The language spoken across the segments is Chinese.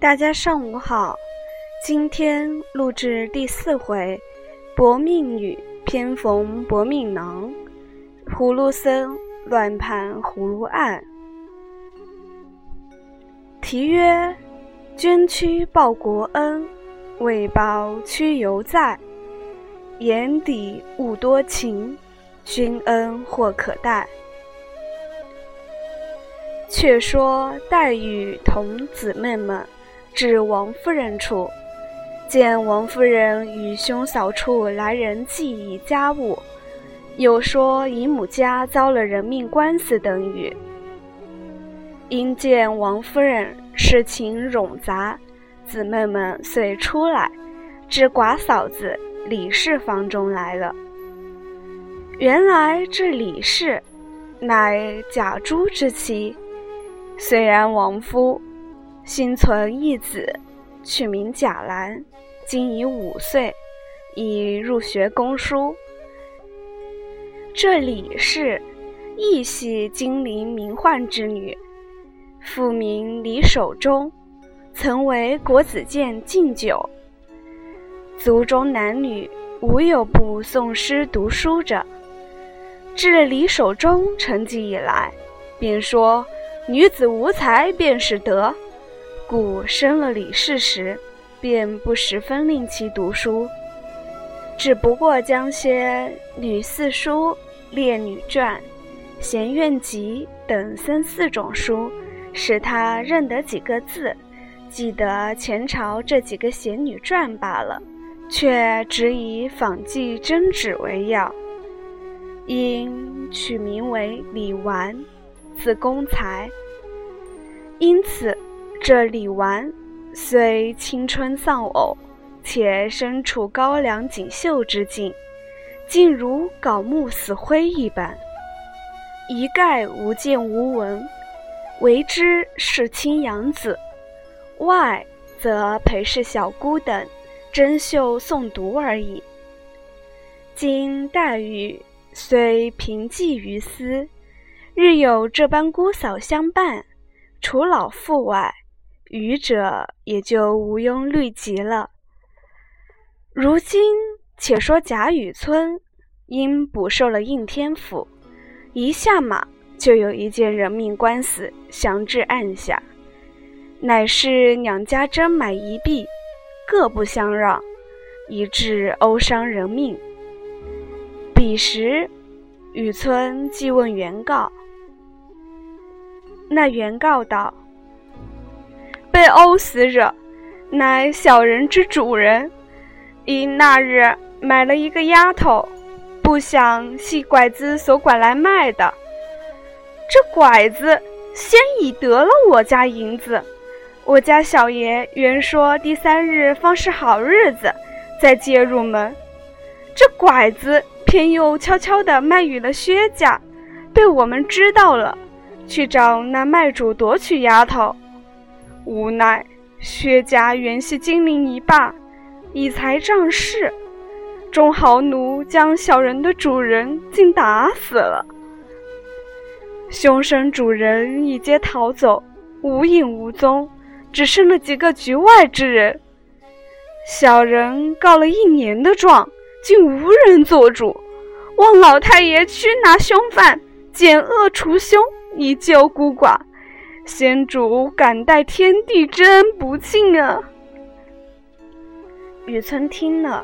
大家上午好，今天录制第四回《薄命女偏逢薄命郎》，葫芦僧乱判葫芦案。题曰：捐躯报国恩，为报屈犹在。眼底勿多情，君恩或可待。却说黛玉同姊妹们至王夫人处，见王夫人与兄嫂处来人计议家务，又说姨母家遭了人命官司等语。因见王夫人事情冗杂，姊妹们遂出来，至寡嫂子李氏房中来了。原来这李氏，乃贾珠之妻。虽然亡夫，心存一子，取名贾兰，今已五岁，已入学攻书。这李氏亦系金陵名宦之女，父名李守忠，曾为国子监敬酒。族中男女无有不诵诗读书者。至李守忠成绩以来，便说。女子无才便是德，故生了李氏时，便不十分令其读书，只不过将些女四书、列女传、闲苑集等三四种书，使他认得几个字，记得前朝这几个贤女传罢了，却只以仿记真旨为要，因取名为李纨。字公才，因此这李纨虽青春丧偶，且身处高粱锦绣之境，竟如槁木死灰一般，一概无见无闻，为之是亲养子，外则陪侍小姑等珍绣诵读而已。今黛玉虽平寄于斯。日有这般姑嫂相伴，除老妇外，愚者也就无庸虑及了。如今且说贾雨村因捕受了应天府，一下马就有一件人命官司详至案下，乃是两家争买一币，各不相让，以致殴伤人命。彼时雨村即问原告。那原告道：“被殴死者，乃小人之主人。因那日买了一个丫头，不想系拐子所拐来卖的。这拐子先已得了我家银子，我家小爷原说第三日方是好日子，再接入门。这拐子偏又悄悄地卖与了薛家，被我们知道了。”去找那卖主夺取丫头，无奈薛家原系金陵一霸，以财仗势，众豪奴将小人的主人竟打死了。凶神主人已皆逃走，无影无踪，只剩了几个局外之人。小人告了一年的状，竟无人做主，望老太爷屈拿凶犯，减恶除凶。以救孤寡，先主感戴天地之恩不尽啊！雨村听了，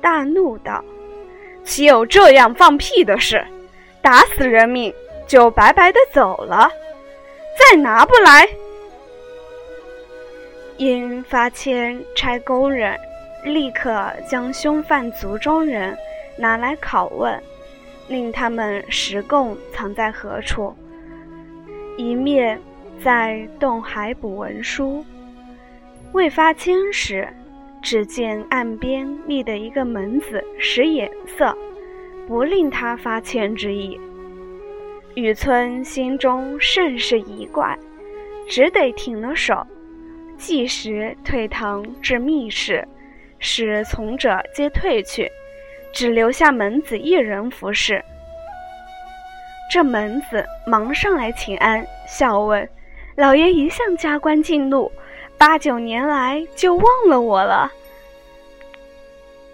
大怒道：“岂有这样放屁的事？打死人命就白白的走了？再拿不来！”因发签差工人立刻将凶犯族中人拿来拷问，令他们实供藏在何处。一面在洞海补文书，未发签时，只见岸边立的一个门子使眼色，不令他发签之意。雨村心中甚是疑怪，只得停了手，即时退堂至密室，使从者皆退去，只留下门子一人服侍。这门子忙上来请安，笑问：“老爷一向加官进禄，八九年来就忘了我了。”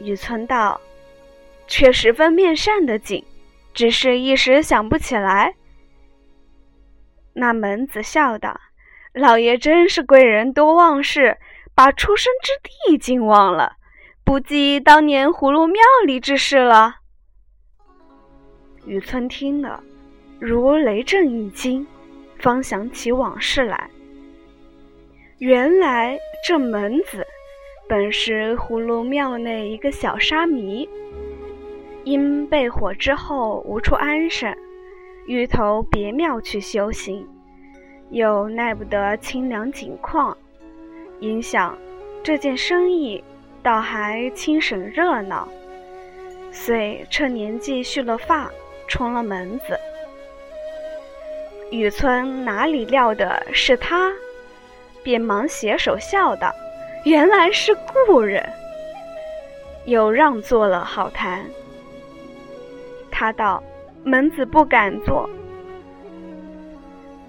雨村道：“却十分面善的紧，只是一时想不起来。”那门子笑道：“老爷真是贵人多忘事，把出生之地竟忘了，不记当年葫芦庙里之事了。”雨村听了，如雷震一惊，方想起往事来。原来这门子本是葫芦庙内一个小沙弥，因被火之后无处安身，欲投别庙去修行，又耐不得清凉景况，因想这件生意倒还清省热闹，遂趁年纪蓄了发。充了门子，雨村哪里料的是他，便忙携手笑道：“原来是故人。”又让座了好谈。他道：“门子不敢坐。”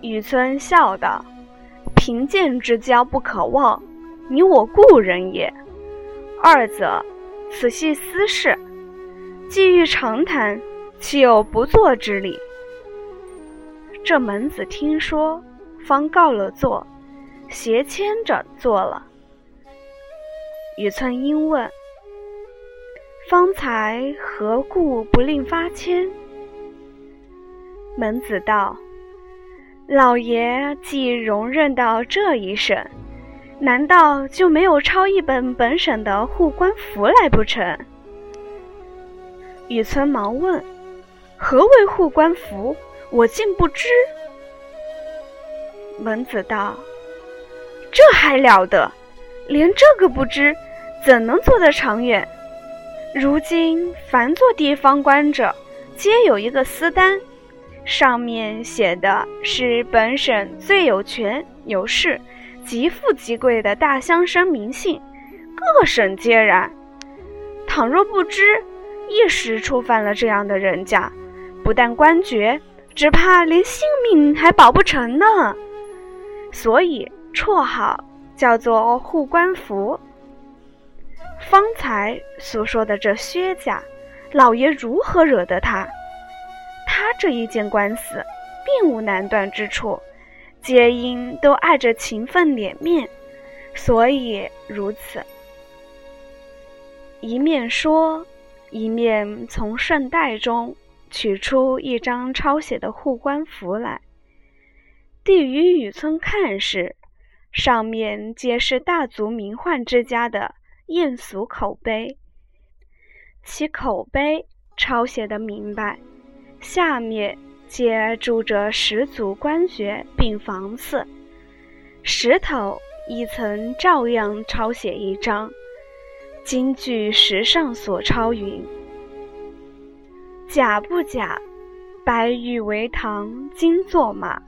雨村笑道：“贫贱之交不可忘，你我故人也。二则此系私事，既欲长谈。”岂有不做之理？这门子听说，方告了座，斜牵着坐了。雨村因问：“方才何故不令发签？”门子道：“老爷既容忍到这一省，难道就没有抄一本本省的护官符来不成？”雨村忙问。何为护官符？我竟不知。门子道：“这还了得！连这个不知，怎能做得长远？如今凡做地方官者，皆有一个私单，上面写的是本省最有权有势、极富极贵的大乡绅名姓，各省皆然。倘若不知，一时触犯了这样的人家。”不但官爵，只怕连性命还保不成呢。所以绰号叫做护官符。方才所说的这薛家，老爷如何惹得他？他这一件官司，并无难断之处，皆因都碍着情分脸面，所以如此。一面说，一面从顺带中。取出一张抄写的护官符来，递于雨村看时，上面皆是大族名宦之家的艳俗口碑。其口碑抄写的明白，下面皆住着十族官爵并房次，石头亦曾照样抄写一张，金句石上所抄云。假不假？白玉为堂，金作马。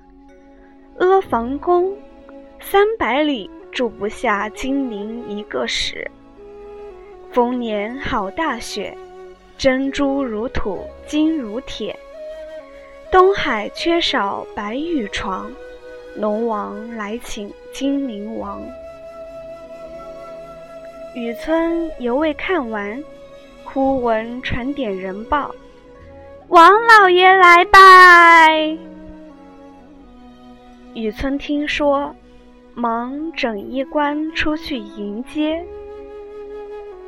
阿房宫，三百里住不下金陵一个史。丰年好大雪，珍珠如土，金如铁。东海缺少白玉床，龙王来请金陵王。雨村犹未看完，忽闻传点人报。王老爷来拜。雨村听说，忙整衣冠出去迎接。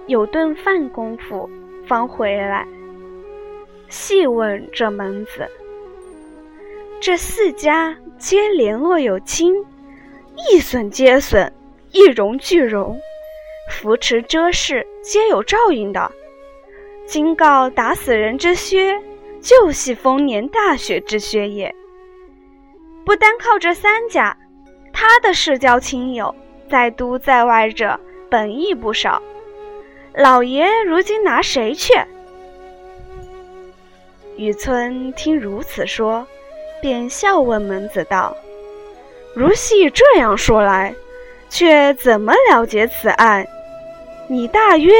有顿饭功夫，方回来。细问这门子，这四家皆联络有亲，一损皆损，一荣俱荣，扶持遮事皆有照应的。今告打死人之靴。就系丰年大雪之靴也。不单靠这三家，他的世交亲友在都在外者本亦不少。老爷如今拿谁去？雨村听如此说，便笑问门子道：“如系这样说来，却怎么了结此案？你大约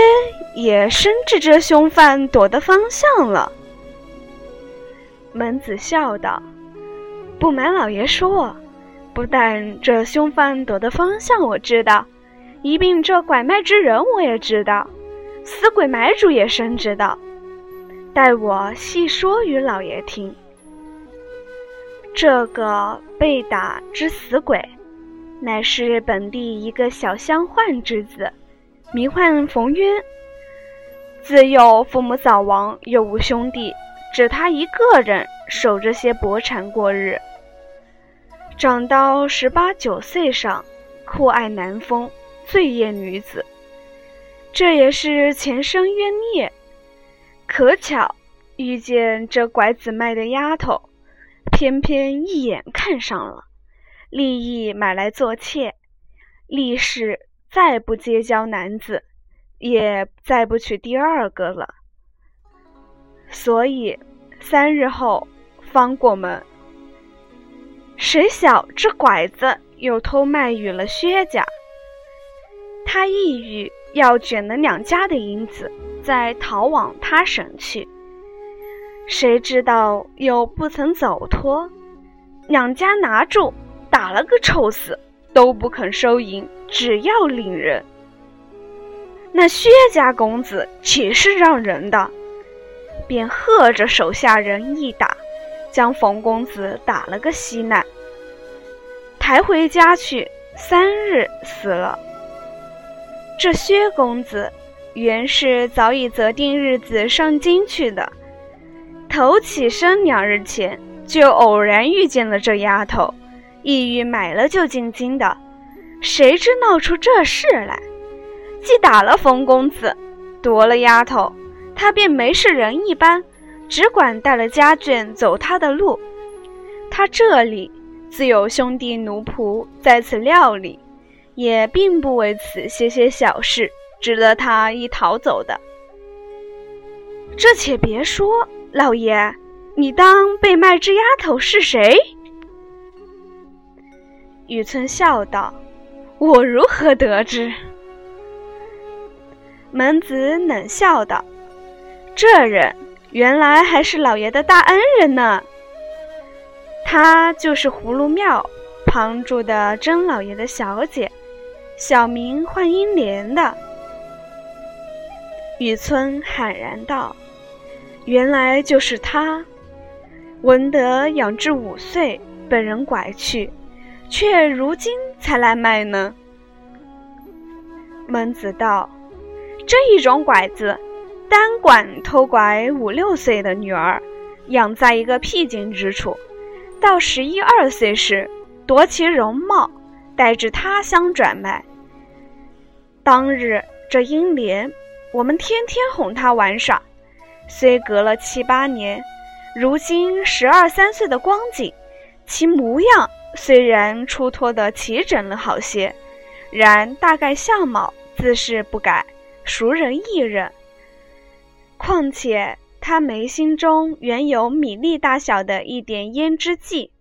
也深知这凶犯躲的方向了。”门子笑道：“不瞒老爷说，不但这凶犯躲的方向我知道，一并这拐卖之人我也知道，死鬼买主也深知道。待我细说与老爷听。这个被打之死鬼，乃是本地一个小乡宦之子，名唤冯渊。自幼父母早亡，又无兄弟，只他一个人守着些薄产过日。长到十八九岁上，酷爱男风，醉艳女子，这也是前生冤孽。可巧遇见这拐子卖的丫头。偏偏一眼看上了，立意买来做妾，立誓再不结交男子，也再不娶第二个了。所以三日后方过门，谁晓这拐子又偷卖与了薛家。他意欲要卷了两家的银子，再逃往他省去。谁知道又不曾走脱，两家拿住，打了个臭死，都不肯收银，只要领人。那薛家公子岂是让人的？便喝着手下人一打，将冯公子打了个稀烂，抬回家去，三日死了。这薛公子原是早已择定日子上京去的。头起身两日前，就偶然遇见了这丫头，意欲买了就进京的。谁知闹出这事来，既打了冯公子，夺了丫头，他便没事人一般，只管带了家眷走他的路。他这里自有兄弟奴仆在此料理，也并不为此些些小事值得他一逃走的。这且别说。老爷，你当被卖之丫头是谁？雨村笑道：“我如何得知？”门子冷笑道：“这人原来还是老爷的大恩人呢。她就是葫芦庙旁住的甄老爷的小姐，小名唤英莲的。”雨村喊然道。原来就是他，闻得养至五岁，被人拐去，却如今才来卖呢。门子道：“这一种拐子，单管偷拐五六岁的女儿，养在一个僻静之处，到十一二岁时，夺其容貌，带至他乡转卖。当日这英莲，我们天天哄她玩耍。”虽隔了七八年，如今十二三岁的光景，其模样虽然出脱的齐整了好些，然大概相貌自是不改，熟人亦认。况且他眉心中原有米粒大小的一点胭脂迹，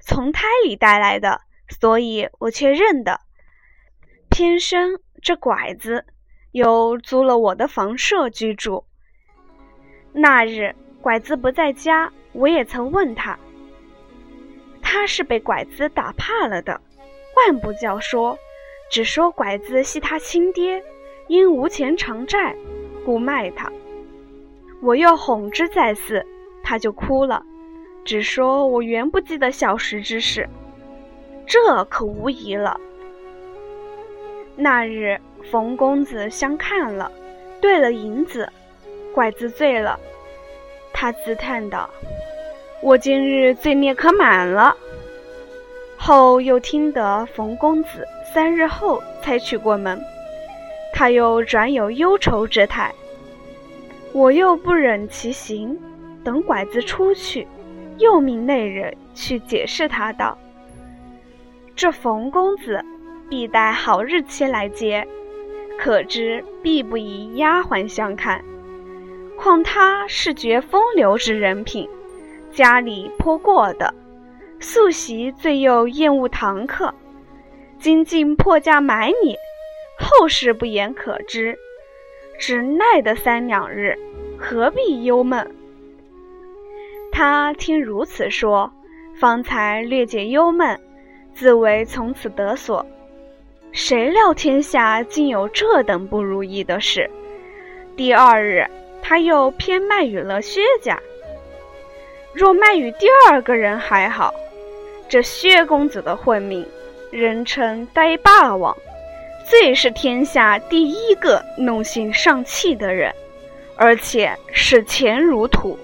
从胎里带来的，所以我却认得。偏生这拐子，又租了我的房舍居住。那日拐子不在家，我也曾问他，他是被拐子打怕了的，万不叫说，只说拐子系他亲爹，因无钱偿债，故卖他。我又哄之再四，他就哭了，只说我原不记得小时之事，这可无疑了。那日冯公子相看了，兑了银子。怪自醉了，他自叹道：“我今日罪孽可满了。”后又听得冯公子三日后才娶过门，他又转有忧愁之态。我又不忍其行，等拐子出去，又命内人去解释他道：“这冯公子必待好日期来接，可知必不以丫鬟相看。”况他是绝风流之人品，家里颇过的，素习最又厌恶堂客，今竟破价买你，后事不言可知。只耐得三两日，何必忧闷？他听如此说，方才略解忧闷，自为从此得所。谁料天下竟有这等不如意的事？第二日，他又偏卖与了薛家。若卖与第二个人还好，这薛公子的混名，人称呆霸王，最是天下第一个弄性上气的人，而且视钱如土。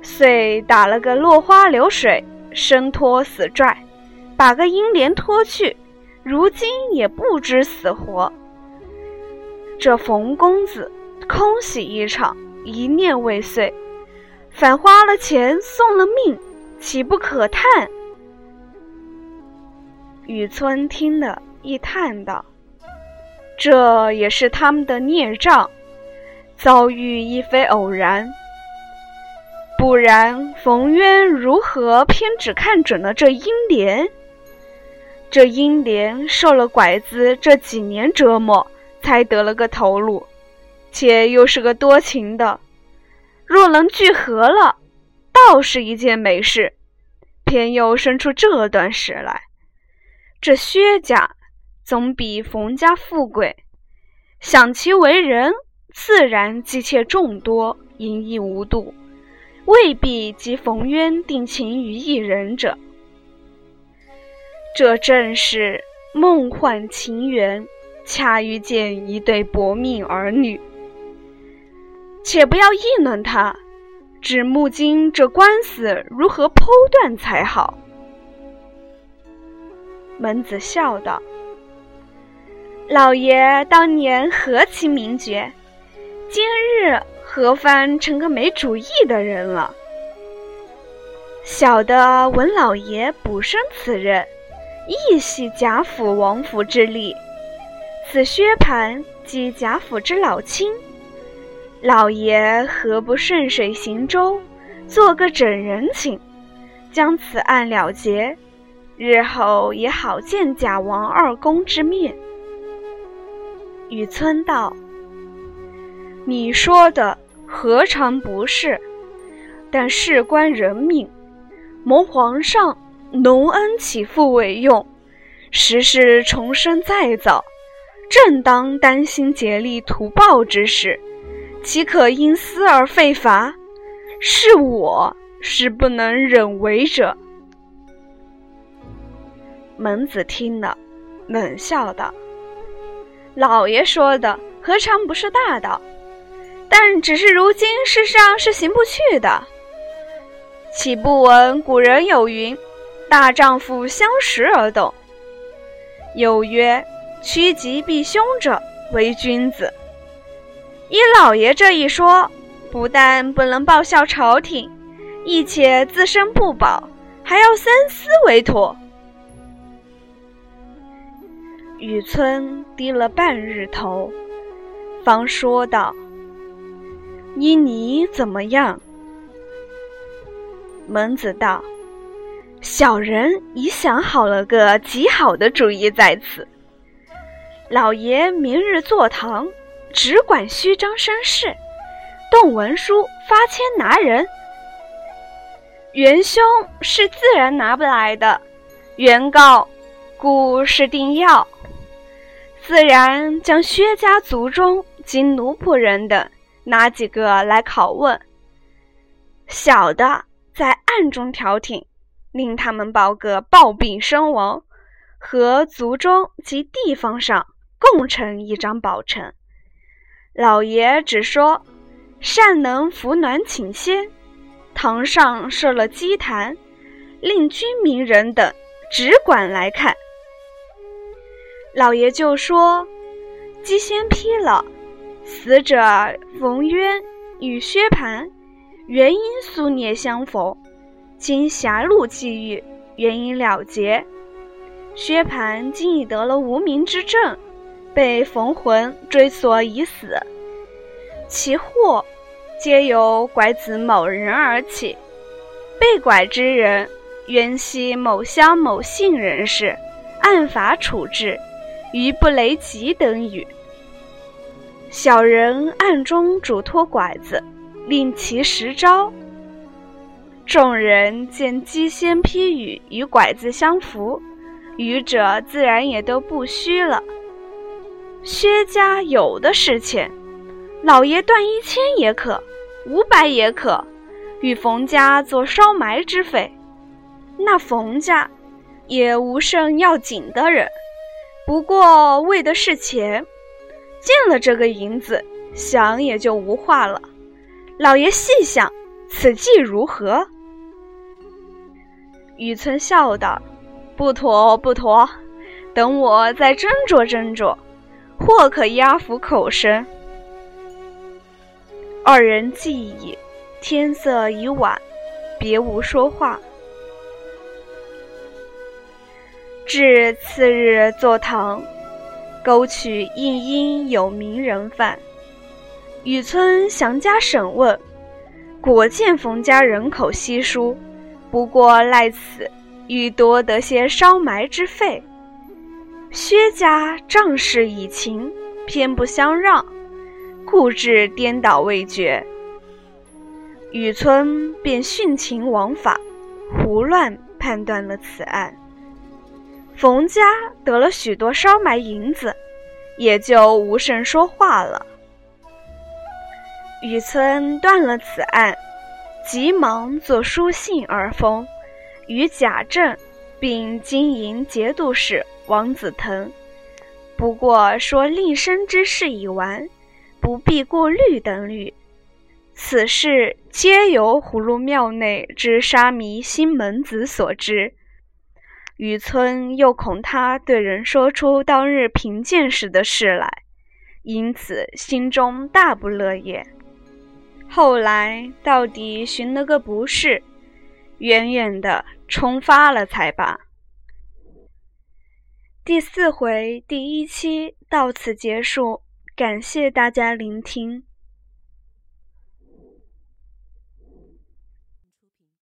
遂打了个落花流水，生拖死拽，把个英莲拖去。如今也不知死活。这冯公子空喜一场，一念未遂，反花了钱送了命，岂不可叹？雨村听了，一叹道：“这也是他们的孽障，遭遇亦非偶然。不然，冯渊如何偏只看准了这英莲？”这英莲受了拐子这几年折磨，才得了个头颅，且又是个多情的。若能聚合了，倒是一件美事。偏又生出这段事来，这薛家总比冯家富贵，想其为人，自然姬妾众多，淫逸无度，未必及冯渊定情于一人者。这正是梦幻情缘，恰遇见一对薄命儿女。且不要议论他，只目今这官司如何剖断才好。门子笑道：“老爷当年何其名绝，今日何方成个没主意的人了？小的闻老爷补生此人。”亦系贾府王府之力，此薛蟠即贾府之老亲，老爷何不顺水行舟，做个整人情，将此案了结，日后也好见贾王二公之面。雨村道：“你说的何尝不是？但事关人命，蒙皇上。”隆恩起复为用，时势重生再造，正当担心竭力图报之时，岂可因私而废伐？是我是不能忍为者。门子听了，冷笑道：“老爷说的何尝不是大道？但只是如今世上是行不去的。岂不闻古人有云？”大丈夫相识而动。有曰：“趋吉避凶者为君子。”依老爷这一说，不但不能报效朝廷，亦且自身不保，还要三思为妥。雨村低了半日头，方说道：“依你怎么样？”门子道。小人已想好了个极好的主意，在此。老爷明日坐堂，只管虚张声势，动文书发签拿人。元凶是自然拿不来的，原告故是定要。自然将薛家族中及奴仆人等拿几个来拷问，小的在暗中调停。令他们报个暴病身亡，和族中及地方上共呈一张保呈。老爷只说善能扶暖请仙，堂上设了祭坛，令军民人等只管来看。老爷就说鸡仙批了，死者冯渊与薛蟠原因宿孽相逢。经狭路际遇，原因了结。薛蟠今已得了无名之症，被冯魂追索已死。其祸皆由拐子某人而起。被拐之人原系某乡某姓人士，按法处置，于不雷吉等语。小人暗中嘱托拐子，令其实招。众人见鸡仙批语与拐子相符，语者自然也都不虚了。薛家有的是钱，老爷断一千也可，五百也可，与冯家做烧埋之费。那冯家也无甚要紧的人，不过为的是钱，见了这个银子，想也就无话了。老爷细想，此计如何？雨村笑道：“不妥，不妥，等我再斟酌斟酌，或可压服口舌。”二人计议，天色已晚，别无说话。至次日坐堂，沟取应因有名人犯。雨村详加审问，果见冯家人口稀疏。不过赖此欲多得些烧埋之费，薛家仗势以情，偏不相让，故至颠倒未决。雨村便徇情枉法，胡乱判断了此案。冯家得了许多烧埋银子，也就无甚说话了。雨村断了此案。急忙作书信而封，与贾政，并经营节度使王子腾。不过说令生之事已完，不必过虑等语。此事皆由葫芦庙内之沙弥新门子所知。雨村又恐他对人说出当日贫贱时的事来，因此心中大不乐也。后来到底寻了个不是，远远的冲发了才罢。第四回第一期到此结束，感谢大家聆听。